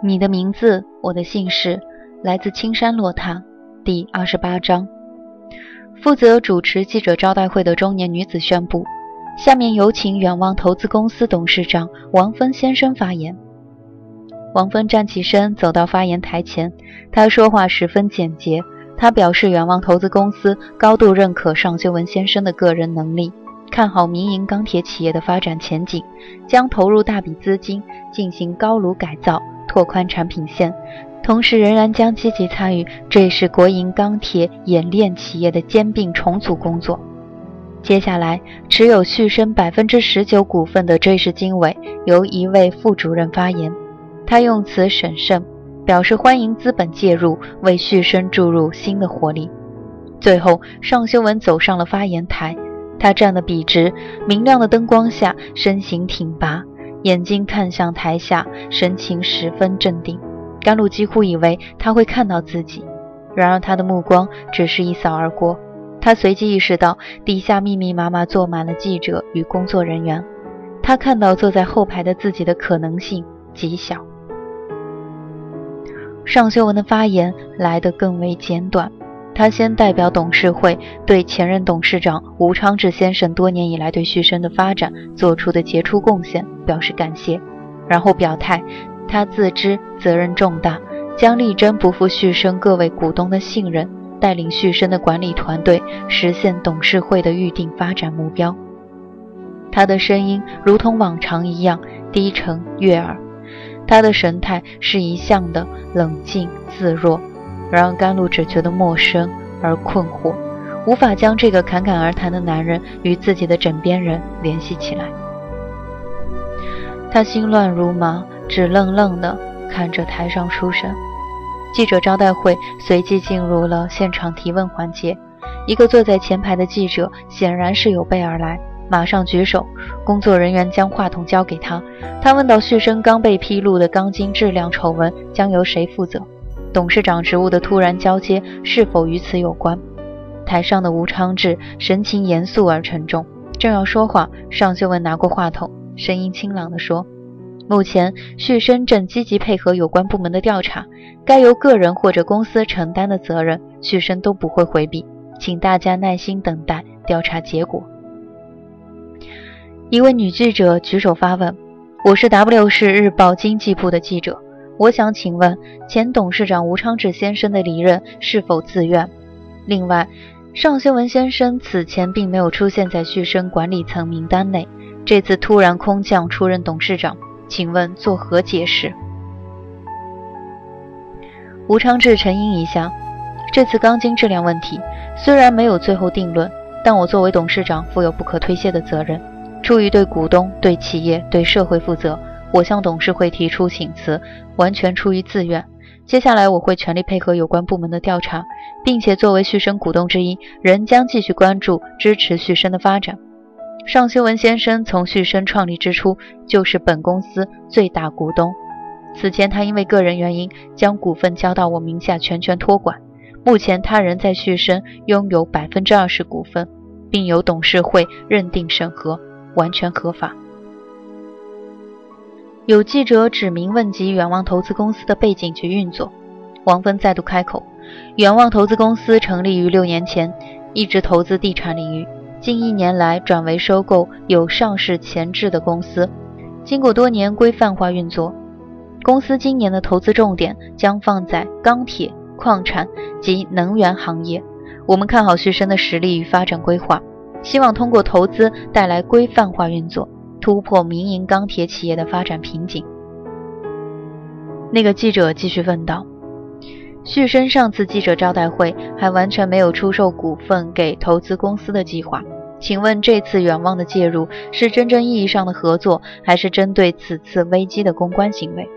你的名字，我的姓氏，来自青山落塔，第二十八章。负责主持记者招待会的中年女子宣布：“下面有请远望投资公司董事长王芬先生发言。”王芬站起身，走到发言台前。他说话十分简洁。他表示，远望投资公司高度认可尚修文先生的个人能力，看好民营钢铁企业的发展前景，将投入大笔资金进行高炉改造，拓宽产品线。同时，仍然将积极参与这是国营钢铁冶炼企业的兼并重组工作。接下来，持有旭升百分之十九股份的这是经纬由一位副主任发言，他用词审慎，表示欢迎资本介入，为旭升注入新的活力。最后，尚修文走上了发言台，他站得笔直，明亮的灯光下，身形挺拔，眼睛看向台下，神情十分镇定。甘露几乎以为他会看到自己，然而他的目光只是一扫而过。他随即意识到底下密密麻麻坐满了记者与工作人员。他看到坐在后排的自己的可能性极小。尚修文的发言来得更为简短。他先代表董事会对前任董事长吴昌志先生多年以来对旭升的发展做出的杰出贡献表示感谢，然后表态。他自知责任重大，将力争不负旭升各位股东的信任，带领旭升的管理团队实现董事会的预定发展目标。他的声音如同往常一样低沉悦耳，他的神态是一向的冷静自若，然而甘露只觉得陌生而困惑，无法将这个侃侃而谈的男人与自己的枕边人联系起来。他心乱如麻。只愣愣地看着台上书生。记者招待会随即进入了现场提问环节。一个坐在前排的记者显然是有备而来，马上举手。工作人员将话筒交给他。他问到：旭升刚被披露的钢筋质量丑闻将由谁负责？董事长职务的突然交接是否与此有关？台上的吴昌志神情严肃而沉重，正要说话，尚秀文拿过话筒，声音清朗地说。目前，旭升正积极配合有关部门的调查，该由个人或者公司承担的责任，旭升都不会回避，请大家耐心等待调查结果。一位女记者举手发问：“我是 W 市日报经济部的记者，我想请问前董事长吴昌志先生的离任是否自愿？另外，尚修文先生此前并没有出现在旭升管理层名单内，这次突然空降出任董事长。”请问作何解释？吴昌志沉吟一下，这次钢筋质量问题虽然没有最后定论，但我作为董事长负有不可推卸的责任。出于对股东、对企业、对社会负责，我向董事会提出请辞，完全出于自愿。接下来我会全力配合有关部门的调查，并且作为旭升股东之一，仍将继续关注、支持旭升的发展。尚修文先生从旭升创立之初就是本公司最大股东。此前他因为个人原因将股份交到我名下全权托管。目前他仍在旭升拥有百分之二十股份，并由董事会认定审核，完全合法。有记者指名问及远望投资公司的背景及运作，王芬再度开口：远望投资公司成立于六年前，一直投资地产领域。近一年来转为收购有上市前置的公司，经过多年规范化运作，公司今年的投资重点将放在钢铁、矿产及能源行业。我们看好旭升的实力与发展规划，希望通过投资带来规范化运作，突破民营钢铁企业的发展瓶颈。那个记者继续问道：“旭升上次记者招待会还完全没有出售股份给投资公司的计划，请问这次远望的介入是真正意义上的合作，还是针对此次危机的公关行为？”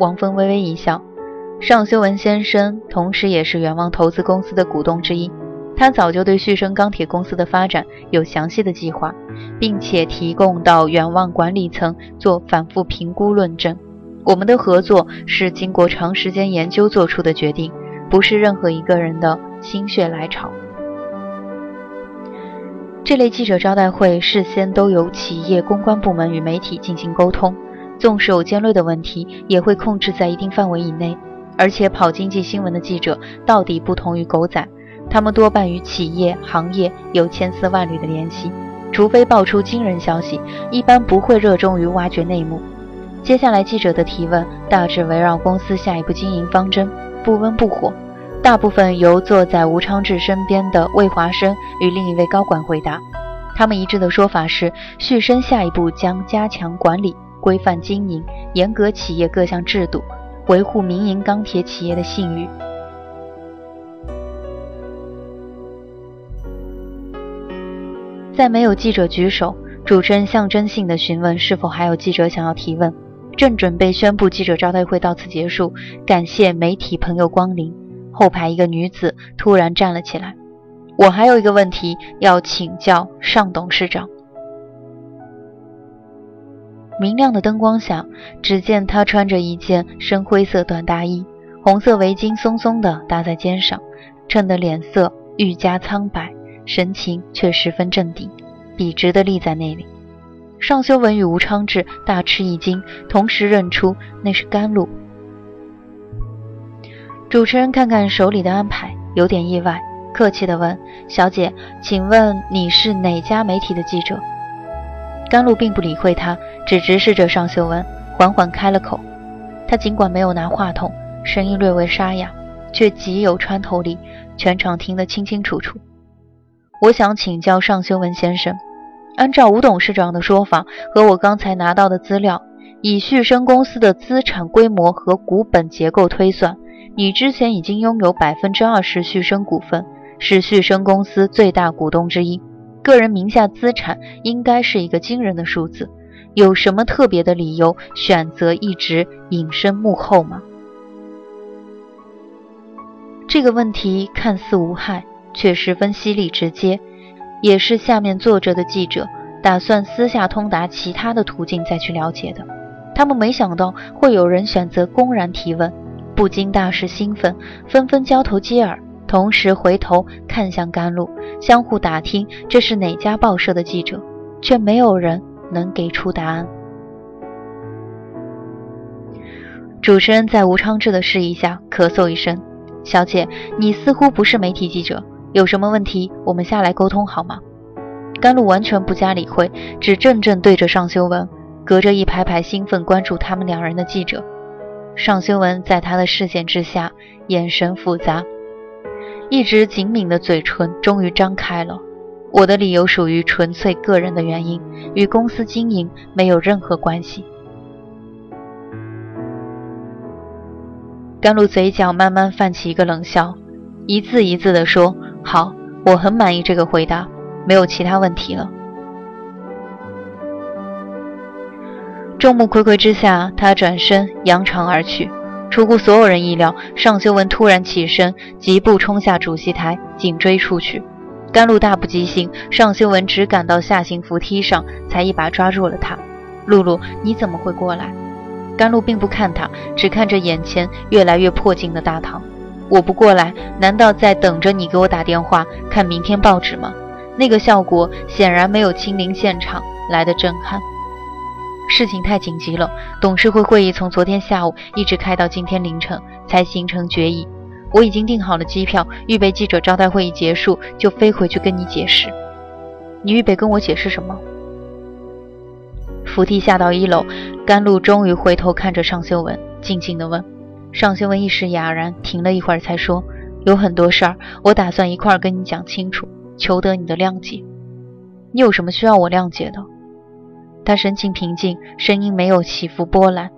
王峰微微一笑：“尚修文先生同时也是远望投资公司的股东之一，他早就对旭升钢铁公司的发展有详细的计划，并且提供到远望管理层做反复评估论证。”我们的合作是经过长时间研究做出的决定，不是任何一个人的心血来潮。这类记者招待会事先都由企业公关部门与媒体进行沟通，纵使有尖锐的问题，也会控制在一定范围以内。而且跑经济新闻的记者到底不同于狗仔，他们多半与企业行业有千丝万缕的联系，除非爆出惊人消息，一般不会热衷于挖掘内幕。接下来，记者的提问大致围绕公司下一步经营方针，不温不火，大部分由坐在吴昌志身边的魏华生与另一位高管回答。他们一致的说法是，旭升下一步将加强管理、规范经营、严格企业各项制度，维护民营钢铁企业的信誉。在没有记者举手，主持人象征性的询问是否还有记者想要提问。正准备宣布记者招待会到此结束，感谢媒体朋友光临。后排一个女子突然站了起来：“我还有一个问题要请教尚董事长。”明亮的灯光下，只见她穿着一件深灰色短大衣，红色围巾松松的搭在肩上，衬得脸色愈加苍白，神情却十分镇定，笔直地立在那里。尚修文与吴昌志大吃一惊，同时认出那是甘露。主持人看看手里的安排，有点意外，客气地问：“小姐，请问你是哪家媒体的记者？”甘露并不理会他，只直视着尚修文，缓缓开了口。他尽管没有拿话筒，声音略微沙哑，却极有穿透力，全场听得清清楚楚。我想请教尚修文先生。按照吴董事长的说法和我刚才拿到的资料，以旭升公司的资产规模和股本结构推算，你之前已经拥有百分之二十旭升股份，是旭升公司最大股东之一，个人名下资产应该是一个惊人的数字。有什么特别的理由选择一直隐身幕后吗？这个问题看似无害，却十分犀利直接。也是下面坐着的记者打算私下通达其他的途径再去了解的。他们没想到会有人选择公然提问，不禁大是兴奋，纷纷交头接耳，同时回头看向甘露，相互打听这是哪家报社的记者，却没有人能给出答案。主持人在吴昌志的示意下咳嗽一声：“小姐，你似乎不是媒体记者。”有什么问题，我们下来沟通好吗？甘露完全不加理会，只怔怔对着尚修文，隔着一排排兴奋关注他们两人的记者。尚修文在他的视线之下，眼神复杂，一直紧抿的嘴唇终于张开了。我的理由属于纯粹个人的原因，与公司经营没有任何关系。甘露嘴角慢慢泛起一个冷笑，一字一字地说。好，我很满意这个回答，没有其他问题了。众目睽睽之下，他转身扬长而去。出乎所有人意料，尚修文突然起身，疾步冲下主席台，紧追出去。甘露大不及兴，尚修文只赶到下行扶梯上，才一把抓住了他。露露，你怎么会过来？甘露并不看他，只看着眼前越来越迫近的大堂。我不过来，难道在等着你给我打电话看明天报纸吗？那个效果显然没有亲临现场来的震撼。事情太紧急了，董事会会议从昨天下午一直开到今天凌晨才形成决议。我已经订好了机票，预备记者招待会议结束就飞回去跟你解释。你预备跟我解释什么？扶梯下到一楼，甘露终于回头看着尚修文，静静地问。尚修文一时哑然，停了一会儿才说：“有很多事儿，我打算一块儿跟你讲清楚，求得你的谅解。你有什么需要我谅解的？”他神情平静，声音没有起伏波澜。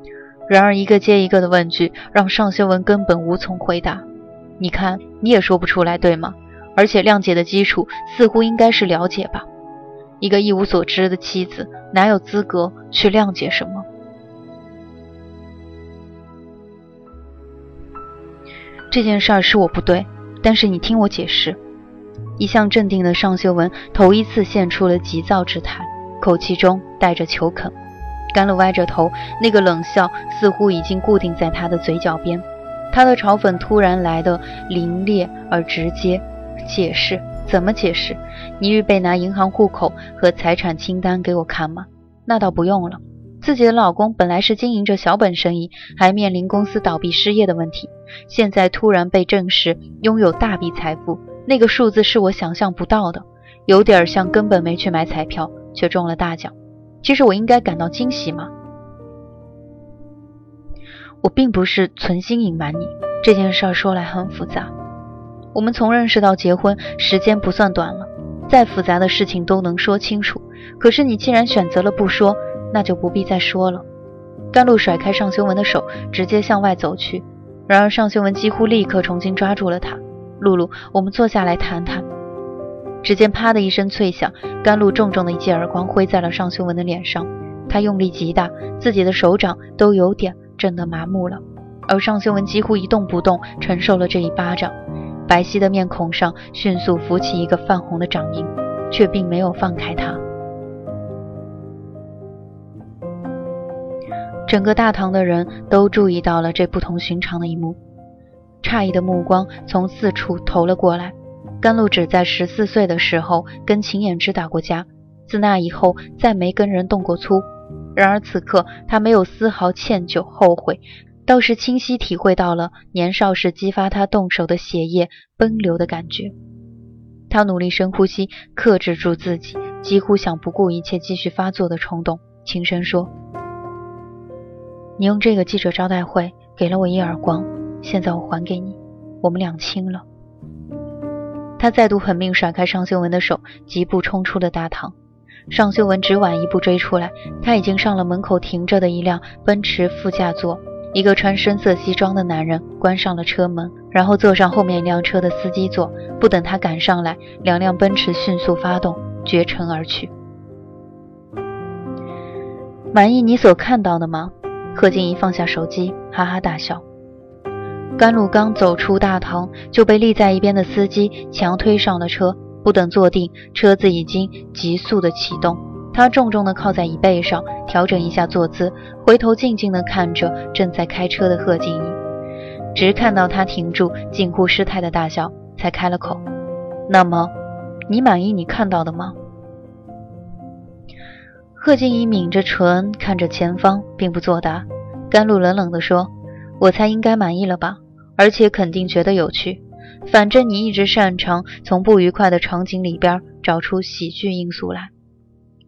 然而一个接一个的问句，让尚修文根本无从回答。你看，你也说不出来，对吗？而且谅解的基础似乎应该是了解吧？一个一无所知的妻子，哪有资格去谅解什么？这件事儿是我不对，但是你听我解释。一向镇定的尚修文头一次现出了急躁之态，口气中带着求肯。甘露歪着头，那个冷笑似乎已经固定在他的嘴角边。他的嘲讽突然来的凌冽而直接。解释？怎么解释？你预备拿银行户口和财产清单给我看吗？那倒不用了。自己的老公本来是经营着小本生意，还面临公司倒闭失业的问题，现在突然被证实拥有大笔财富，那个数字是我想象不到的，有点像根本没去买彩票却中了大奖。其实我应该感到惊喜吗？我并不是存心隐瞒你，这件事说来很复杂。我们从认识到结婚时间不算短了，再复杂的事情都能说清楚。可是你既然选择了不说，那就不必再说了。甘露甩开尚修文的手，直接向外走去。然而尚修文几乎立刻重新抓住了他。露露，我们坐下来谈谈。只见啪的一声脆响，甘露重重的一记耳光挥在了尚修文的脸上，他用力极大，自己的手掌都有点震得麻木了。而尚修文几乎一动不动，承受了这一巴掌，白皙的面孔上迅速浮起一个泛红的掌印，却并没有放开他。整个大堂的人都注意到了这不同寻常的一幕，诧异的目光从四处投了过来。甘露只在十四岁的时候跟秦衍之打过架，自那以后再没跟人动过粗。然而此刻他没有丝毫歉疚后悔，倒是清晰体会到了年少时激发他动手的血液奔流的感觉。他努力深呼吸，克制住自己几乎想不顾一切继续发作的冲动，轻声说：“你用这个记者招待会给了我一耳光，现在我还给你，我们两清了。”他再度狠命甩开尚修文的手，疾步冲出了大堂。尚修文只晚一步追出来，他已经上了门口停着的一辆奔驰副驾座。一个穿深色西装的男人关上了车门，然后坐上后面一辆车的司机座。不等他赶上来，两辆奔驰迅速发动，绝尘而去。满意你所看到的吗？贺静怡放下手机，哈哈大笑。甘露刚走出大堂，就被立在一边的司机强推上了车。不等坐定，车子已经急速的启动。他重重的靠在椅背上，调整一下坐姿，回头静静的看着正在开车的贺静怡，直看到他停住，近乎失态的大笑，才开了口：“那么，你满意你看到的吗？”贺静怡抿着唇，看着前方，并不作答。甘露冷冷地说：“我猜应该满意了吧。”而且肯定觉得有趣，反正你一直擅长从不愉快的场景里边找出喜剧因素来。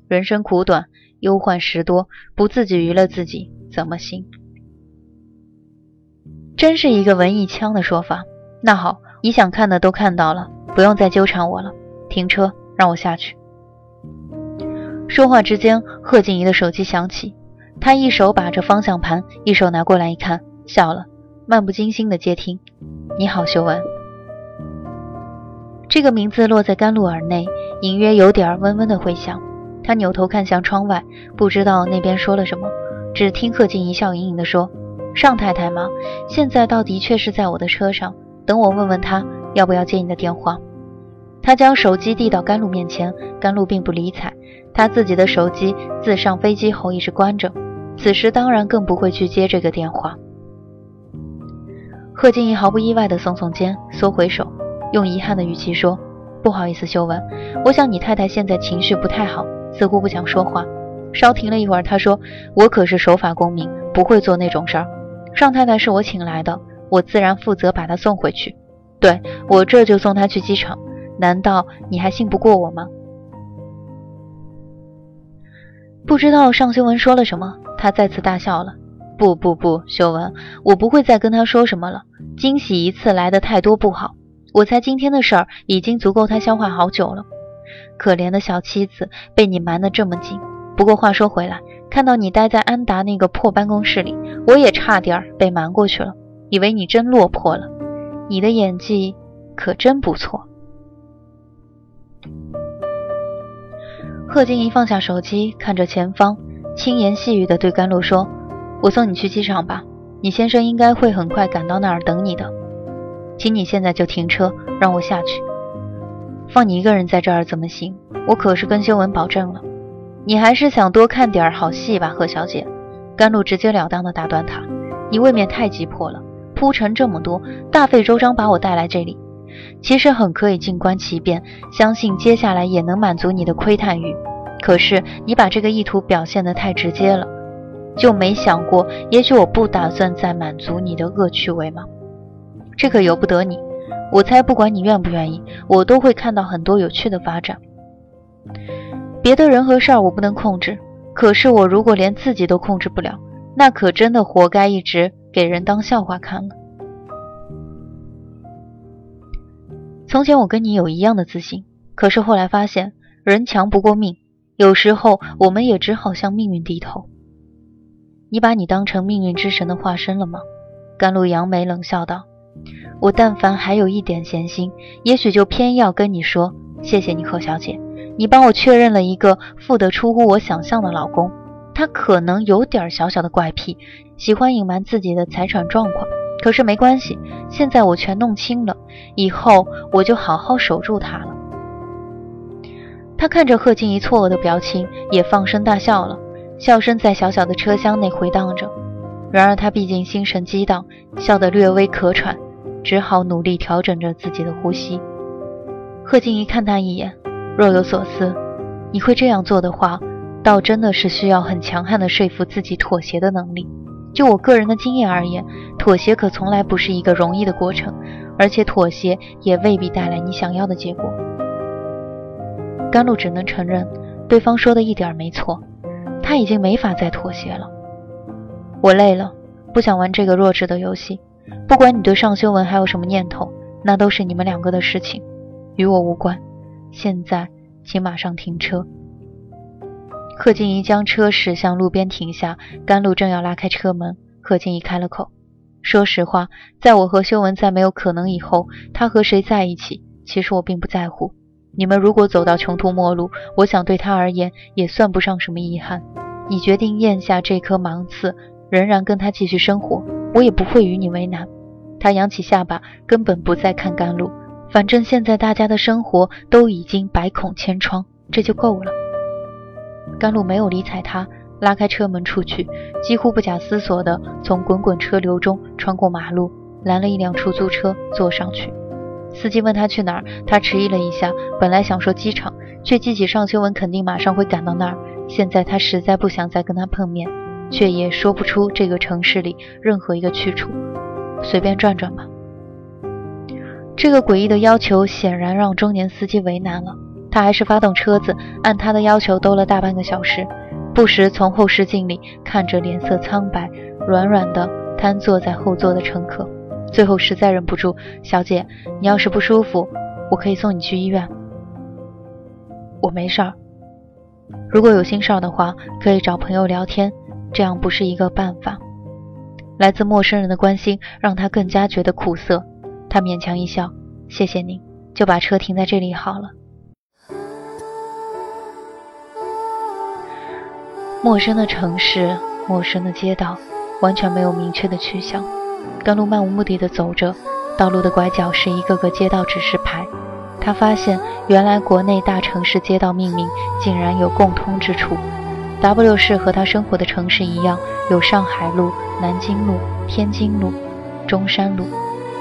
人生苦短，忧患时多，不自己娱乐自己怎么行？真是一个文艺腔的说法。那好，你想看的都看到了，不用再纠缠我了。停车，让我下去。说话之间，贺静怡的手机响起，她一手把着方向盘，一手拿过来一看，笑了。漫不经心的接听，你好，修文。这个名字落在甘露耳内，隐约有点温温的回响。他扭头看向窗外，不知道那边说了什么，只听贺静怡笑盈盈的说：“尚太太吗？现在倒的确是在我的车上，等我问问他要不要接你的电话。”他将手机递到甘露面前，甘露并不理睬，他自己的手机自上飞机后一直关着，此时当然更不会去接这个电话。贺静怡毫不意外地耸耸肩，缩回手，用遗憾的语气说：“不好意思，修文，我想你太太现在情绪不太好，似乎不想说话。”稍停了一会儿，她说：“我可是守法公民，不会做那种事儿。尚太太是我请来的，我自然负责把她送回去。对我这就送她去机场。难道你还信不过我吗？”不知道尚修文说了什么，他再次大笑了。不不不，修文，我不会再跟他说什么了。惊喜一次来的太多不好，我猜今天的事儿已经足够他消化好久了。可怜的小妻子被你瞒得这么紧。不过话说回来，看到你待在安达那个破办公室里，我也差点被瞒过去了，以为你真落魄了。你的演技可真不错。贺静怡放下手机，看着前方，轻言细语地对甘露说。我送你去机场吧，你先生应该会很快赶到那儿等你的。请你现在就停车，让我下去。放你一个人在这儿怎么行？我可是跟修文保证了。你还是想多看点好戏吧，贺小姐。甘露直截了当地打断他：“你未免太急迫了，铺陈这么多，大费周章把我带来这里，其实很可以静观其变，相信接下来也能满足你的窥探欲。可是你把这个意图表现得太直接了。”就没想过，也许我不打算再满足你的恶趣味吗？这可由不得你。我猜，不管你愿不愿意，我都会看到很多有趣的发展。别的人和事儿我不能控制，可是我如果连自己都控制不了，那可真的活该一直给人当笑话看了。从前我跟你有一样的自信，可是后来发现人强不过命，有时候我们也只好向命运低头。你把你当成命运之神的化身了吗？甘露扬眉冷笑道：“我但凡还有一点闲心，也许就偏要跟你说谢谢你，贺小姐，你帮我确认了一个富得出乎我想象的老公。他可能有点小小的怪癖，喜欢隐瞒自己的财产状况。可是没关系，现在我全弄清了，以后我就好好守住他了。”他看着贺静怡错愕的表情，也放声大笑了。笑声在小小的车厢内回荡着，然而他毕竟心神激荡，笑得略微咳喘，只好努力调整着自己的呼吸。贺静怡看他一眼，若有所思：“你会这样做的话，倒真的是需要很强悍的说服自己妥协的能力。就我个人的经验而言，妥协可从来不是一个容易的过程，而且妥协也未必带来你想要的结果。”甘露只能承认，对方说的一点没错。他已经没法再妥协了。我累了，不想玩这个弱智的游戏。不管你对尚修文还有什么念头，那都是你们两个的事情，与我无关。现在，请马上停车。贺静怡将车驶向路边停下，甘露正要拉开车门，贺静怡开了口：“说实话，在我和修文再没有可能以后，他和谁在一起，其实我并不在乎。”你们如果走到穷途末路，我想对他而言也算不上什么遗憾。你决定咽下这颗芒刺，仍然跟他继续生活，我也不会与你为难。他扬起下巴，根本不再看甘露。反正现在大家的生活都已经百孔千疮，这就够了。甘露没有理睬他，拉开车门出去，几乎不假思索地从滚滚车流中穿过马路，拦了一辆出租车，坐上去。司机问他去哪儿，他迟疑了一下，本来想说机场，却记起尚修文肯定马上会赶到那儿。现在他实在不想再跟他碰面，却也说不出这个城市里任何一个去处，随便转转吧。这个诡异的要求显然让中年司机为难了，他还是发动车子，按他的要求兜了大半个小时，不时从后视镜里看着脸色苍白、软软的瘫坐在后座的乘客。最后实在忍不住，小姐，你要是不舒服，我可以送你去医院。我没事儿。如果有心事儿的话，可以找朋友聊天，这样不是一个办法。来自陌生人的关心让他更加觉得苦涩。他勉强一笑，谢谢您，就把车停在这里好了。陌生的城市，陌生的街道，完全没有明确的去向。甘露漫无目的地走着，道路的拐角是一个个街道指示牌。他发现，原来国内大城市街道命名竟然有共通之处。W 市和他生活的城市一样，有上海路、南京路、天津路、中山路。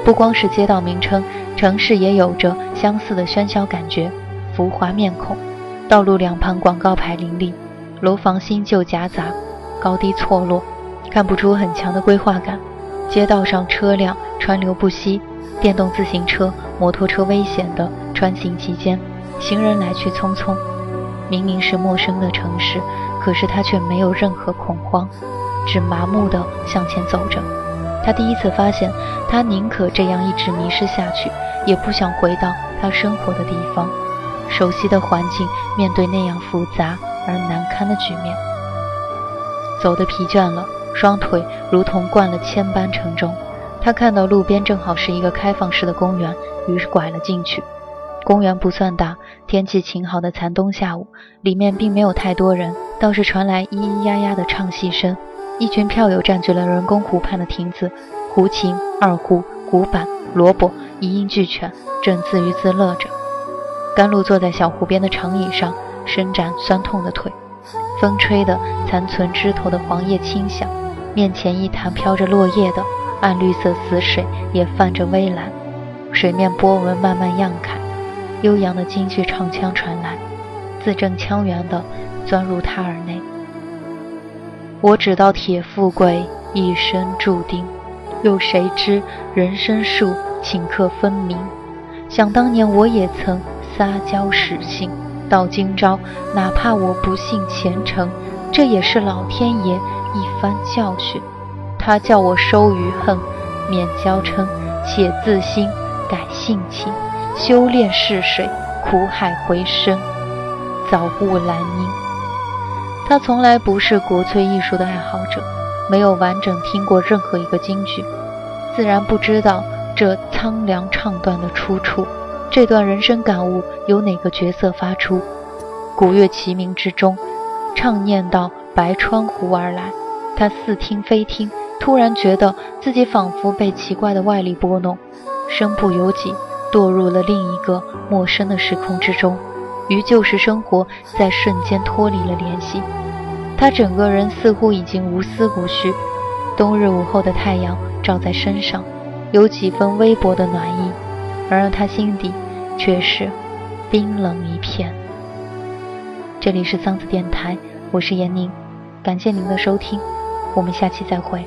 不光是街道名称，城市也有着相似的喧嚣感觉、浮华面孔。道路两旁广告牌林立，楼房新旧夹杂，高低错落，看不出很强的规划感。街道上车辆川流不息，电动自行车、摩托车危险地穿行其间，行人来去匆匆。明明是陌生的城市，可是他却没有任何恐慌，只麻木地向前走着。他第一次发现，他宁可这样一直迷失下去，也不想回到他生活的地方，熟悉的环境，面对那样复杂而难堪的局面。走得疲倦了，双腿如同灌了铅般沉重。他看到路边正好是一个开放式的公园，于是拐了进去。公园不算大，天气晴好的残冬下午，里面并没有太多人，倒是传来咿咿呀呀的唱戏声。一群票友占据了人工湖畔的亭子，胡琴、二胡、鼓板、萝卜一应俱全，正自娱自乐着。甘露坐在小湖边的长椅上，伸展酸痛的腿，风吹的残存枝头的黄叶轻响，面前一潭飘着落叶的暗绿色死水也泛着微蓝，水面波纹慢慢漾开，悠扬的京剧唱腔传来，字正腔圆的钻入他耳内。我只道铁富贵一生注定，又谁知人生树顷刻分明？想当年我也曾撒娇使性，到今朝哪怕我不信前程，这也是老天爷一番教训。他叫我收余恨，免娇嗔，且自新，改性情，修炼试水，苦海回声，早悟兰因。他从来不是国粹艺术的爱好者，没有完整听过任何一个京剧，自然不知道这苍凉唱段的出处。这段人生感悟由哪个角色发出？古乐齐鸣之中，唱念到白川湖而来，他似听非听，突然觉得自己仿佛被奇怪的外力拨弄，身不由己，堕入了另一个陌生的时空之中。与旧时生活在瞬间脱离了联系，他整个人似乎已经无思无绪。冬日午后的太阳照在身上，有几分微薄的暖意，而让他心底却是冰冷一片。这里是桑子电台，我是闫宁，感谢您的收听，我们下期再会。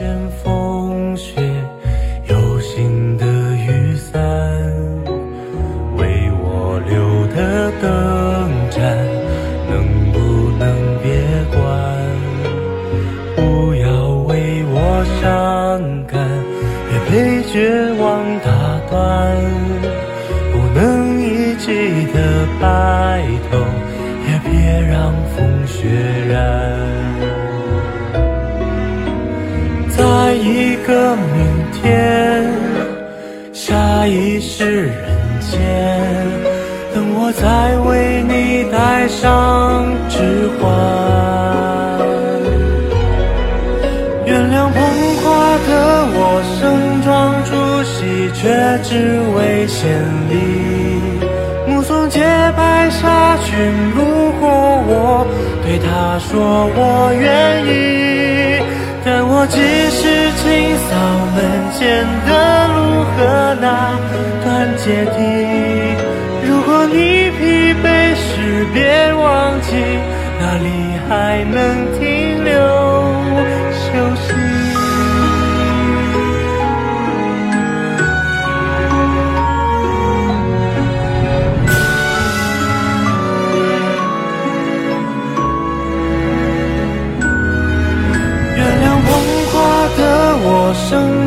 见风雪，却只为千里。目送洁白纱裙路过，我对他说我愿意。但我只是清扫门前的路和那段阶梯。如果你疲惫时，别忘记那里还能